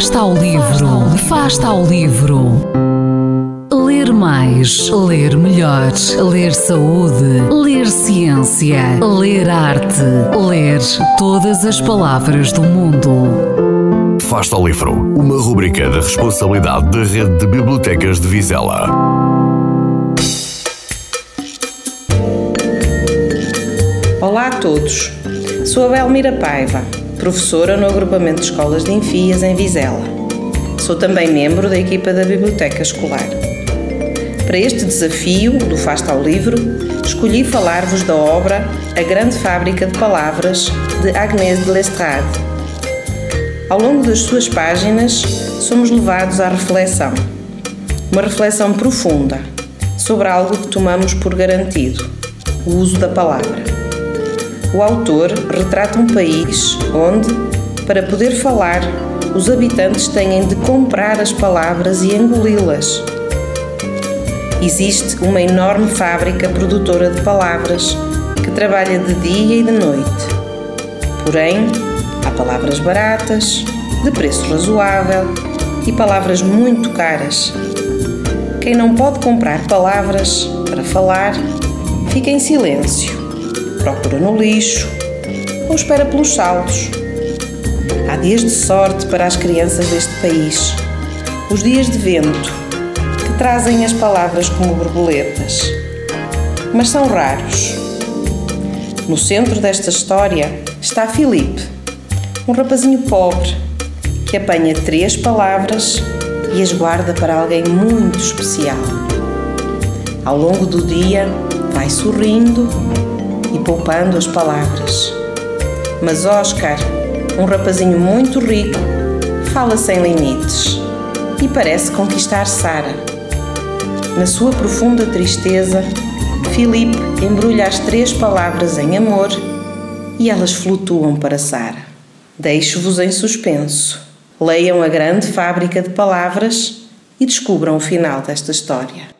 Fasta ao livro, Fasta ao livro. Ler mais, ler melhor, ler saúde, ler ciência, ler arte, ler todas as palavras do mundo. Fasta ao livro, uma rubrica da responsabilidade da Rede de Bibliotecas de Vizela. Olá a todos. Sou a Belmira Paiva, professora no agrupamento de escolas de Enfias em Vizela. Sou também membro da equipa da Biblioteca Escolar. Para este desafio do Fasta ao Livro, escolhi falar-vos da obra A Grande Fábrica de Palavras, de Agnès de Lestrade. Ao longo das suas páginas, somos levados à reflexão. Uma reflexão profunda sobre algo que tomamos por garantido: o uso da palavra. O autor retrata um país onde, para poder falar, os habitantes têm de comprar as palavras e engoli-las. Existe uma enorme fábrica produtora de palavras que trabalha de dia e de noite. Porém, há palavras baratas, de preço razoável e palavras muito caras. Quem não pode comprar palavras para falar, fica em silêncio procura no lixo ou espera pelos saldos. Há dias de sorte para as crianças deste país, os dias de vento, que trazem as palavras como borboletas. Mas são raros. No centro desta história está Filipe, um rapazinho pobre que apanha três palavras e as guarda para alguém muito especial. Ao longo do dia, vai sorrindo e poupando as palavras. Mas Oscar, um rapazinho muito rico, fala sem limites e parece conquistar Sara. Na sua profunda tristeza, Filipe embrulha as três palavras em amor e elas flutuam para Sara. Deixo-vos em suspenso. Leiam a grande fábrica de palavras e descubram o final desta história.